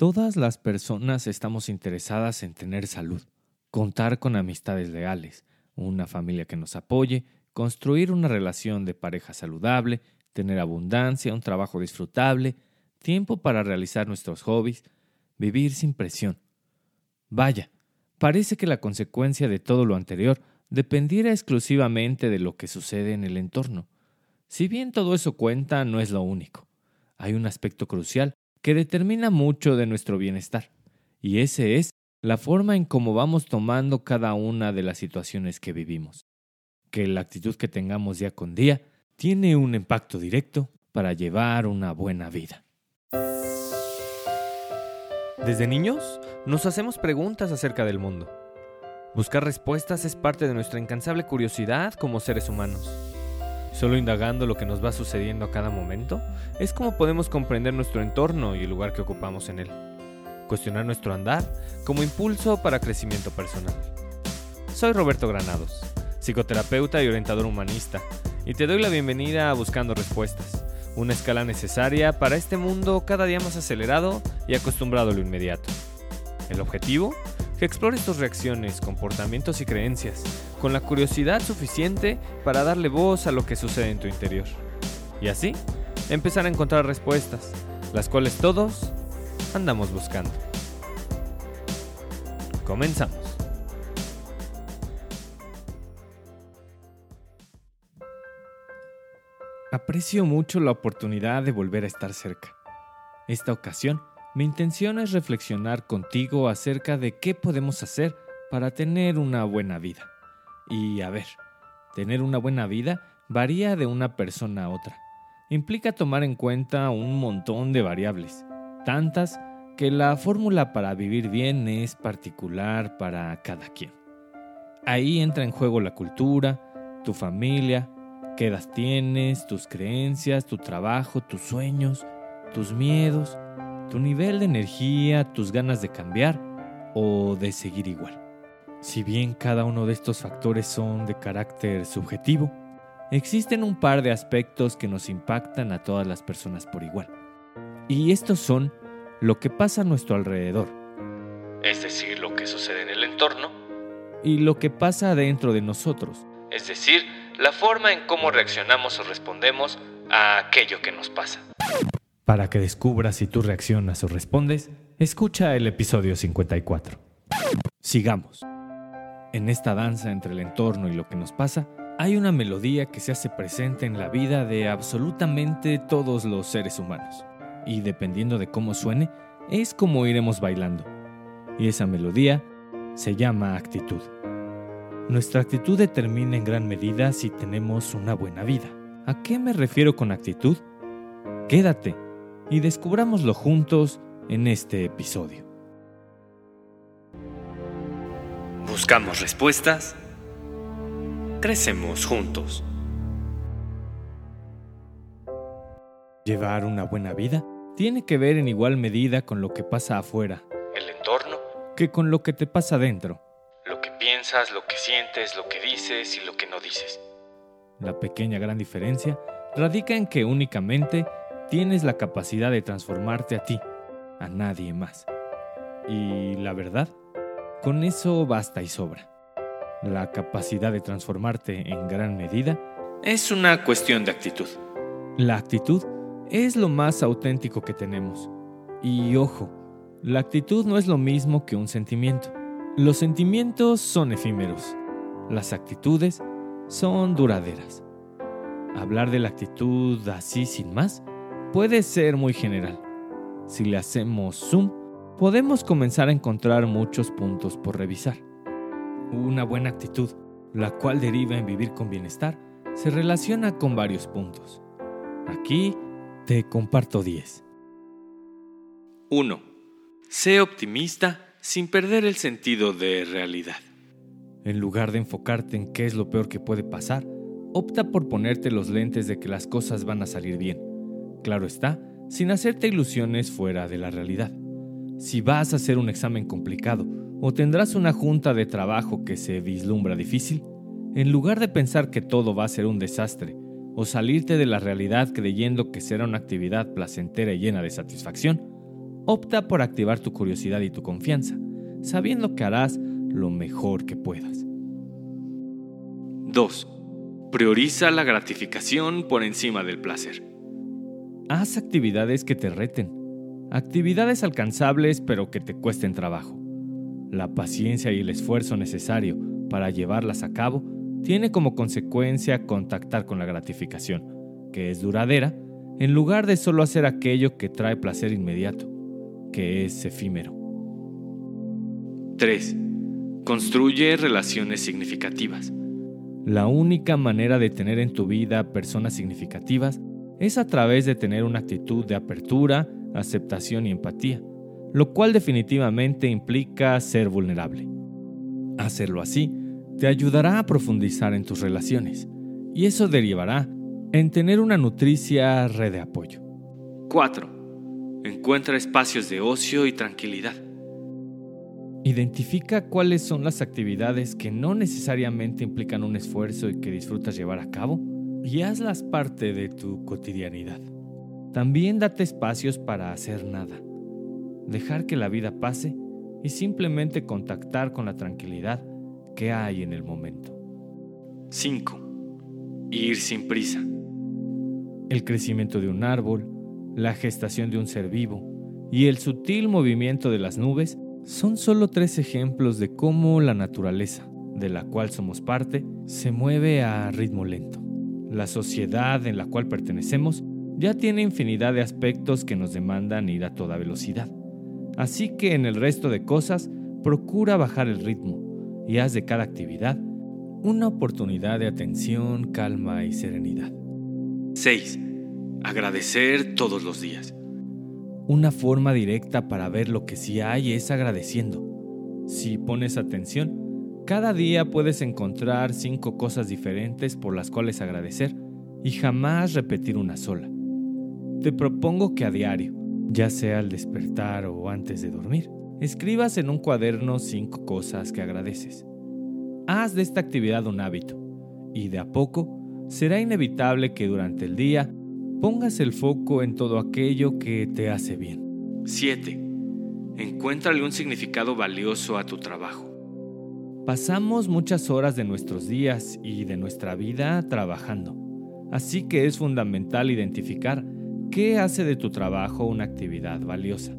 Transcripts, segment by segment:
Todas las personas estamos interesadas en tener salud, contar con amistades leales, una familia que nos apoye, construir una relación de pareja saludable, tener abundancia, un trabajo disfrutable, tiempo para realizar nuestros hobbies, vivir sin presión. Vaya, parece que la consecuencia de todo lo anterior dependiera exclusivamente de lo que sucede en el entorno. Si bien todo eso cuenta, no es lo único. Hay un aspecto crucial que determina mucho de nuestro bienestar, y ese es la forma en cómo vamos tomando cada una de las situaciones que vivimos. Que la actitud que tengamos día con día tiene un impacto directo para llevar una buena vida. Desde niños nos hacemos preguntas acerca del mundo. Buscar respuestas es parte de nuestra incansable curiosidad como seres humanos. Solo indagando lo que nos va sucediendo a cada momento es como podemos comprender nuestro entorno y el lugar que ocupamos en él. Cuestionar nuestro andar como impulso para crecimiento personal. Soy Roberto Granados, psicoterapeuta y orientador humanista, y te doy la bienvenida a Buscando Respuestas, una escala necesaria para este mundo cada día más acelerado y acostumbrado a lo inmediato. El objetivo que explores tus reacciones, comportamientos y creencias, con la curiosidad suficiente para darle voz a lo que sucede en tu interior. Y así, empezar a encontrar respuestas, las cuales todos andamos buscando. Comenzamos. Aprecio mucho la oportunidad de volver a estar cerca. Esta ocasión mi intención es reflexionar contigo acerca de qué podemos hacer para tener una buena vida. Y a ver, tener una buena vida varía de una persona a otra. Implica tomar en cuenta un montón de variables, tantas que la fórmula para vivir bien es particular para cada quien. Ahí entra en juego la cultura, tu familia, qué edad tienes, tus creencias, tu trabajo, tus sueños, tus miedos, tu nivel de energía, tus ganas de cambiar o de seguir igual. Si bien cada uno de estos factores son de carácter subjetivo, existen un par de aspectos que nos impactan a todas las personas por igual. Y estos son lo que pasa a nuestro alrededor, es decir, lo que sucede en el entorno, y lo que pasa dentro de nosotros, es decir, la forma en cómo reaccionamos o respondemos a aquello que nos pasa. Para que descubras si tú reaccionas o respondes, escucha el episodio 54. Sigamos. En esta danza entre el entorno y lo que nos pasa, hay una melodía que se hace presente en la vida de absolutamente todos los seres humanos. Y dependiendo de cómo suene, es como iremos bailando. Y esa melodía se llama actitud. Nuestra actitud determina en gran medida si tenemos una buena vida. ¿A qué me refiero con actitud? Quédate y descubrámoslo juntos en este episodio. Buscamos respuestas, crecemos juntos. Llevar una buena vida tiene que ver en igual medida con lo que pasa afuera, el entorno, que con lo que te pasa dentro. Lo que piensas, lo que sientes, lo que dices y lo que no dices. La pequeña gran diferencia radica en que únicamente tienes la capacidad de transformarte a ti, a nadie más. Y la verdad, con eso basta y sobra. La capacidad de transformarte en gran medida es una cuestión de actitud. La actitud es lo más auténtico que tenemos. Y ojo, la actitud no es lo mismo que un sentimiento. Los sentimientos son efímeros. Las actitudes son duraderas. Hablar de la actitud así sin más puede ser muy general. Si le hacemos zoom, podemos comenzar a encontrar muchos puntos por revisar. Una buena actitud, la cual deriva en vivir con bienestar, se relaciona con varios puntos. Aquí te comparto 10. 1. Sé optimista sin perder el sentido de realidad. En lugar de enfocarte en qué es lo peor que puede pasar, opta por ponerte los lentes de que las cosas van a salir bien Claro está, sin hacerte ilusiones fuera de la realidad. Si vas a hacer un examen complicado o tendrás una junta de trabajo que se vislumbra difícil, en lugar de pensar que todo va a ser un desastre o salirte de la realidad creyendo que será una actividad placentera y llena de satisfacción, opta por activar tu curiosidad y tu confianza, sabiendo que harás lo mejor que puedas. 2. Prioriza la gratificación por encima del placer. Haz actividades que te reten, actividades alcanzables pero que te cuesten trabajo. La paciencia y el esfuerzo necesario para llevarlas a cabo tiene como consecuencia contactar con la gratificación, que es duradera, en lugar de solo hacer aquello que trae placer inmediato, que es efímero. 3. Construye relaciones significativas. La única manera de tener en tu vida personas significativas es a través de tener una actitud de apertura, aceptación y empatía, lo cual definitivamente implica ser vulnerable. Hacerlo así te ayudará a profundizar en tus relaciones y eso derivará en tener una nutricia red de apoyo. 4. Encuentra espacios de ocio y tranquilidad. Identifica cuáles son las actividades que no necesariamente implican un esfuerzo y que disfrutas llevar a cabo y hazlas parte de tu cotidianidad. También date espacios para hacer nada, dejar que la vida pase y simplemente contactar con la tranquilidad que hay en el momento. 5. Ir sin prisa. El crecimiento de un árbol, la gestación de un ser vivo y el sutil movimiento de las nubes son solo tres ejemplos de cómo la naturaleza, de la cual somos parte, se mueve a ritmo lento. La sociedad en la cual pertenecemos ya tiene infinidad de aspectos que nos demandan ir a toda velocidad. Así que en el resto de cosas, procura bajar el ritmo y haz de cada actividad una oportunidad de atención, calma y serenidad. 6. Agradecer todos los días. Una forma directa para ver lo que sí hay es agradeciendo. Si pones atención, cada día puedes encontrar cinco cosas diferentes por las cuales agradecer y jamás repetir una sola. Te propongo que a diario, ya sea al despertar o antes de dormir, escribas en un cuaderno cinco cosas que agradeces. Haz de esta actividad un hábito y de a poco será inevitable que durante el día pongas el foco en todo aquello que te hace bien. 7. Encuéntrale un significado valioso a tu trabajo. Pasamos muchas horas de nuestros días y de nuestra vida trabajando, así que es fundamental identificar qué hace de tu trabajo una actividad valiosa.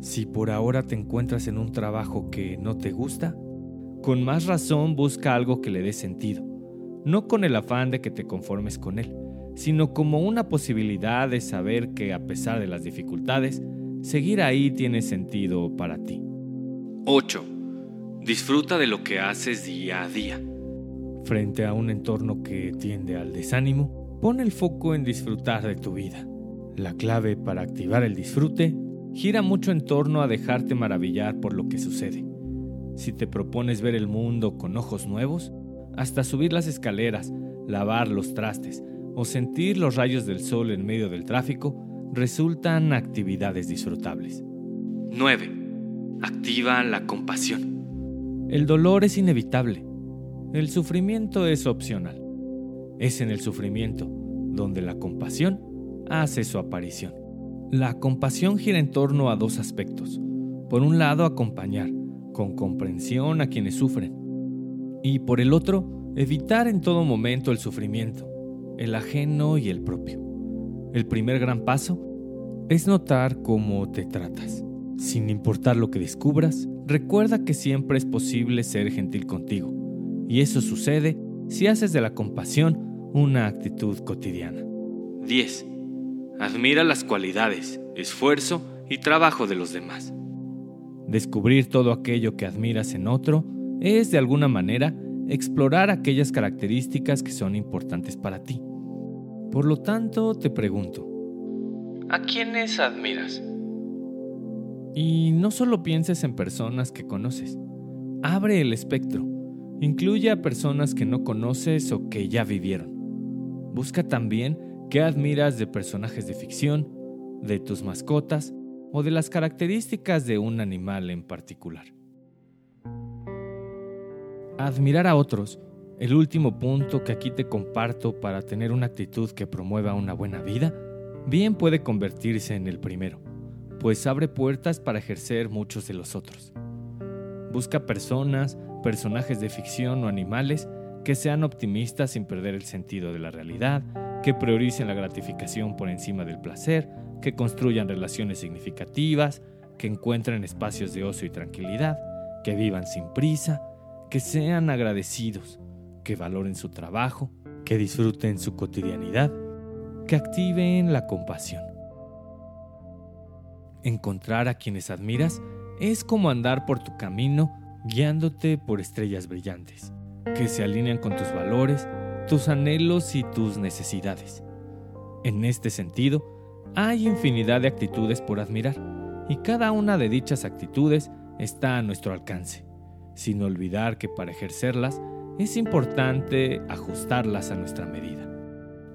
Si por ahora te encuentras en un trabajo que no te gusta, con más razón busca algo que le dé sentido, no con el afán de que te conformes con él, sino como una posibilidad de saber que a pesar de las dificultades, seguir ahí tiene sentido para ti. 8. Disfruta de lo que haces día a día. Frente a un entorno que tiende al desánimo, pon el foco en disfrutar de tu vida. La clave para activar el disfrute gira mucho en torno a dejarte maravillar por lo que sucede. Si te propones ver el mundo con ojos nuevos, hasta subir las escaleras, lavar los trastes o sentir los rayos del sol en medio del tráfico, resultan actividades disfrutables. 9. Activa la compasión. El dolor es inevitable. El sufrimiento es opcional. Es en el sufrimiento donde la compasión hace su aparición. La compasión gira en torno a dos aspectos. Por un lado, acompañar con comprensión a quienes sufren. Y por el otro, evitar en todo momento el sufrimiento, el ajeno y el propio. El primer gran paso es notar cómo te tratas. Sin importar lo que descubras, recuerda que siempre es posible ser gentil contigo, y eso sucede si haces de la compasión una actitud cotidiana. 10. Admira las cualidades, esfuerzo y trabajo de los demás. Descubrir todo aquello que admiras en otro es, de alguna manera, explorar aquellas características que son importantes para ti. Por lo tanto, te pregunto, ¿a quiénes admiras? Y no solo pienses en personas que conoces. Abre el espectro. Incluye a personas que no conoces o que ya vivieron. Busca también qué admiras de personajes de ficción, de tus mascotas o de las características de un animal en particular. Admirar a otros, el último punto que aquí te comparto para tener una actitud que promueva una buena vida, bien puede convertirse en el primero pues abre puertas para ejercer muchos de los otros. Busca personas, personajes de ficción o animales que sean optimistas sin perder el sentido de la realidad, que prioricen la gratificación por encima del placer, que construyan relaciones significativas, que encuentren espacios de ocio y tranquilidad, que vivan sin prisa, que sean agradecidos, que valoren su trabajo, que disfruten su cotidianidad, que activen la compasión. Encontrar a quienes admiras es como andar por tu camino guiándote por estrellas brillantes, que se alinean con tus valores, tus anhelos y tus necesidades. En este sentido, hay infinidad de actitudes por admirar, y cada una de dichas actitudes está a nuestro alcance, sin olvidar que para ejercerlas es importante ajustarlas a nuestra medida.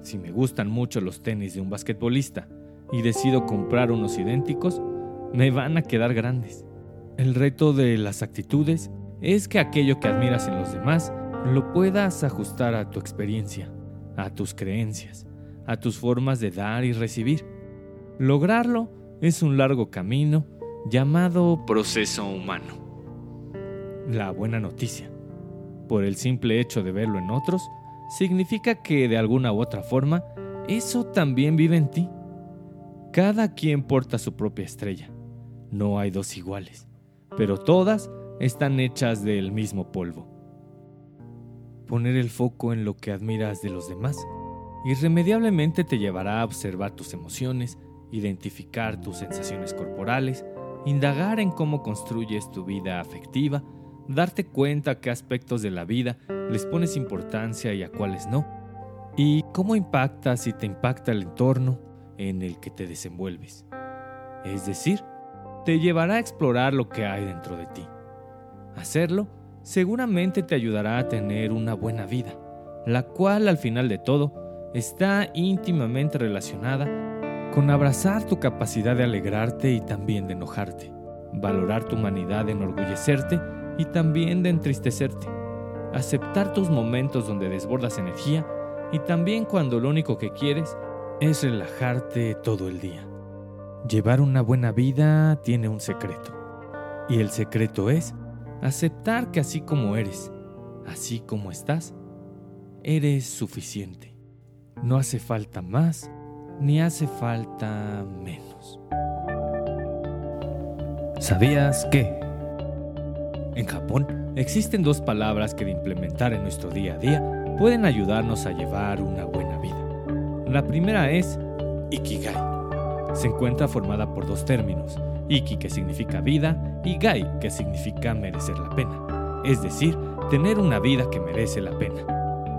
Si me gustan mucho los tenis de un basquetbolista y decido comprar unos idénticos, me van a quedar grandes. El reto de las actitudes es que aquello que admiras en los demás lo puedas ajustar a tu experiencia, a tus creencias, a tus formas de dar y recibir. Lograrlo es un largo camino llamado proceso humano. La buena noticia, por el simple hecho de verlo en otros, significa que de alguna u otra forma, eso también vive en ti. Cada quien porta su propia estrella. No hay dos iguales, pero todas están hechas del mismo polvo. Poner el foco en lo que admiras de los demás irremediablemente te llevará a observar tus emociones, identificar tus sensaciones corporales, indagar en cómo construyes tu vida afectiva darte cuenta qué aspectos de la vida les pones importancia y a cuáles no, y cómo impacta si te impacta el entorno en el que te desenvuelves. Es decir, te llevará a explorar lo que hay dentro de ti. Hacerlo seguramente te ayudará a tener una buena vida, la cual al final de todo está íntimamente relacionada con abrazar tu capacidad de alegrarte y también de enojarte, valorar tu humanidad, enorgullecerte y también de entristecerte. Aceptar tus momentos donde desbordas energía y también cuando lo único que quieres es relajarte todo el día. Llevar una buena vida tiene un secreto. Y el secreto es aceptar que así como eres, así como estás, eres suficiente. No hace falta más ni hace falta menos. ¿Sabías que? En Japón existen dos palabras que de implementar en nuestro día a día pueden ayudarnos a llevar una buena vida. La primera es Ikigai. Se encuentra formada por dos términos, Iki que significa vida y Gai que significa merecer la pena, es decir, tener una vida que merece la pena.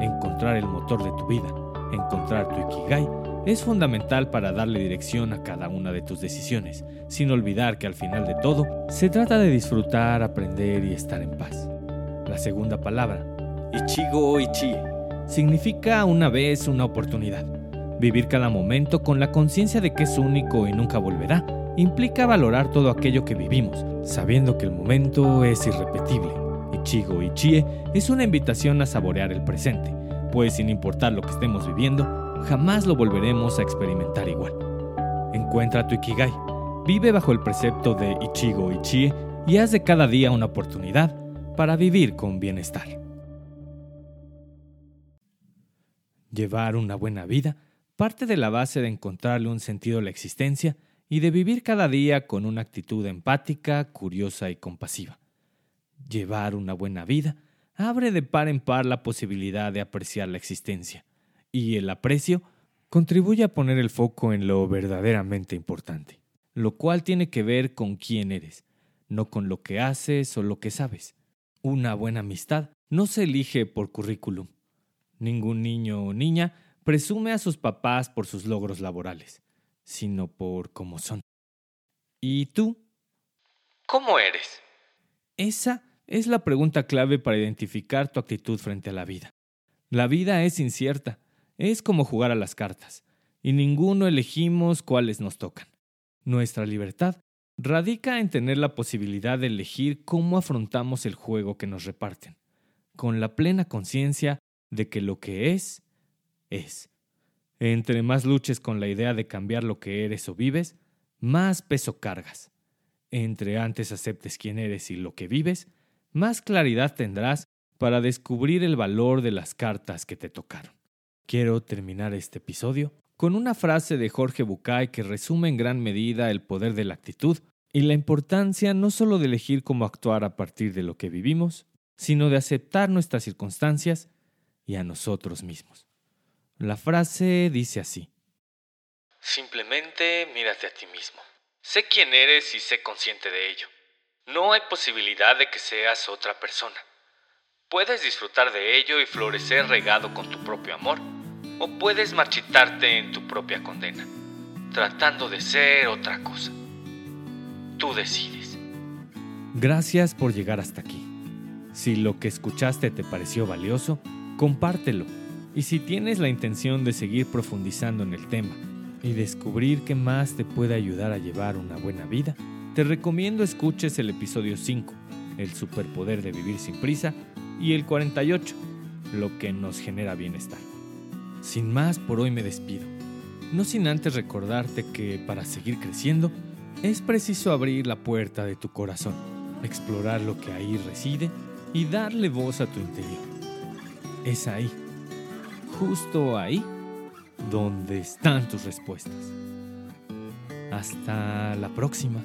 Encontrar el motor de tu vida, encontrar tu Ikigai es fundamental para darle dirección a cada una de tus decisiones, sin olvidar que al final de todo se trata de disfrutar, aprender y estar en paz. La segunda palabra, Ichigo Ichie, significa una vez una oportunidad. Vivir cada momento con la conciencia de que es único y nunca volverá implica valorar todo aquello que vivimos, sabiendo que el momento es irrepetible. Ichigo Ichie es una invitación a saborear el presente, pues sin importar lo que estemos viviendo, jamás lo volveremos a experimentar igual. Encuentra tu Ikigai, vive bajo el precepto de Ichigo Ichie y haz de cada día una oportunidad para vivir con bienestar. Llevar una buena vida parte de la base de encontrarle un sentido a la existencia y de vivir cada día con una actitud empática, curiosa y compasiva. Llevar una buena vida abre de par en par la posibilidad de apreciar la existencia y el aprecio contribuye a poner el foco en lo verdaderamente importante, lo cual tiene que ver con quién eres, no con lo que haces o lo que sabes. Una buena amistad no se elige por currículum. Ningún niño o niña presume a sus papás por sus logros laborales, sino por cómo son. ¿Y tú? ¿Cómo eres? Esa es la pregunta clave para identificar tu actitud frente a la vida. La vida es incierta es como jugar a las cartas, y ninguno elegimos cuáles nos tocan. Nuestra libertad radica en tener la posibilidad de elegir cómo afrontamos el juego que nos reparten, con la plena conciencia de que lo que es, es. Entre más luches con la idea de cambiar lo que eres o vives, más peso cargas. Entre antes aceptes quién eres y lo que vives, más claridad tendrás para descubrir el valor de las cartas que te tocaron. Quiero terminar este episodio con una frase de Jorge Bucay que resume en gran medida el poder de la actitud y la importancia no solo de elegir cómo actuar a partir de lo que vivimos, sino de aceptar nuestras circunstancias y a nosotros mismos. La frase dice así. Simplemente mírate a ti mismo. Sé quién eres y sé consciente de ello. No hay posibilidad de que seas otra persona. Puedes disfrutar de ello y florecer regado con tu propio amor, o puedes marchitarte en tu propia condena, tratando de ser otra cosa. Tú decides. Gracias por llegar hasta aquí. Si lo que escuchaste te pareció valioso, compártelo. Y si tienes la intención de seguir profundizando en el tema y descubrir qué más te puede ayudar a llevar una buena vida, te recomiendo escuches el episodio 5, El superpoder de vivir sin prisa, y el 48, Lo que nos genera bienestar. Sin más, por hoy me despido. No sin antes recordarte que para seguir creciendo es preciso abrir la puerta de tu corazón, explorar lo que ahí reside y darle voz a tu interior. Es ahí, justo ahí, donde están tus respuestas. Hasta la próxima.